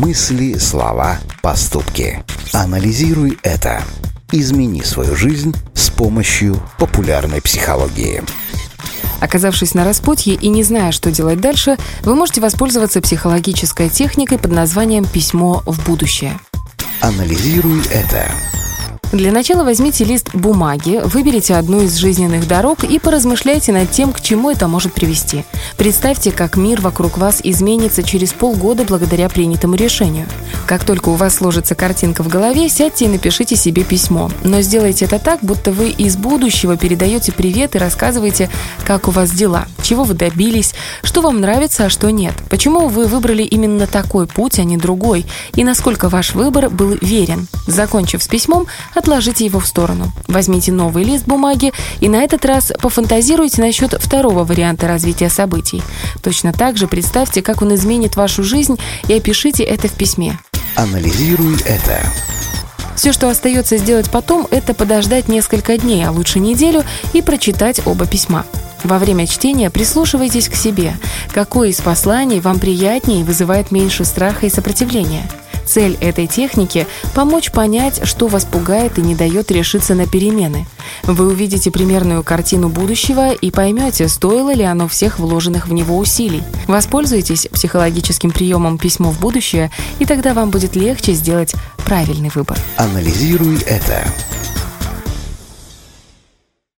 Мысли, слова, поступки. Анализируй это. Измени свою жизнь с помощью популярной психологии. Оказавшись на распутье и не зная, что делать дальше, вы можете воспользоваться психологической техникой под названием «Письмо в будущее». Анализируй это. Для начала возьмите лист бумаги, выберите одну из жизненных дорог и поразмышляйте над тем, к чему это может привести. Представьте, как мир вокруг вас изменится через полгода благодаря принятому решению. Как только у вас сложится картинка в голове, сядьте и напишите себе письмо. Но сделайте это так, будто вы из будущего передаете привет и рассказываете, как у вас дела, чего вы добились, что вам нравится, а что нет, почему вы выбрали именно такой путь, а не другой, и насколько ваш выбор был верен. Закончив с письмом, отложите его в сторону. Возьмите новый лист бумаги и на этот раз пофантазируйте насчет второго варианта развития событий. Точно так же представьте, как он изменит вашу жизнь и опишите это в письме. Анализируй это. Все, что остается сделать потом, это подождать несколько дней, а лучше неделю, и прочитать оба письма. Во время чтения прислушивайтесь к себе. Какое из посланий вам приятнее и вызывает меньше страха и сопротивления? Цель этой техники – помочь понять, что вас пугает и не дает решиться на перемены. Вы увидите примерную картину будущего и поймете, стоило ли оно всех вложенных в него усилий. Воспользуйтесь психологическим приемом «Письмо в будущее», и тогда вам будет легче сделать правильный выбор. Анализируй это.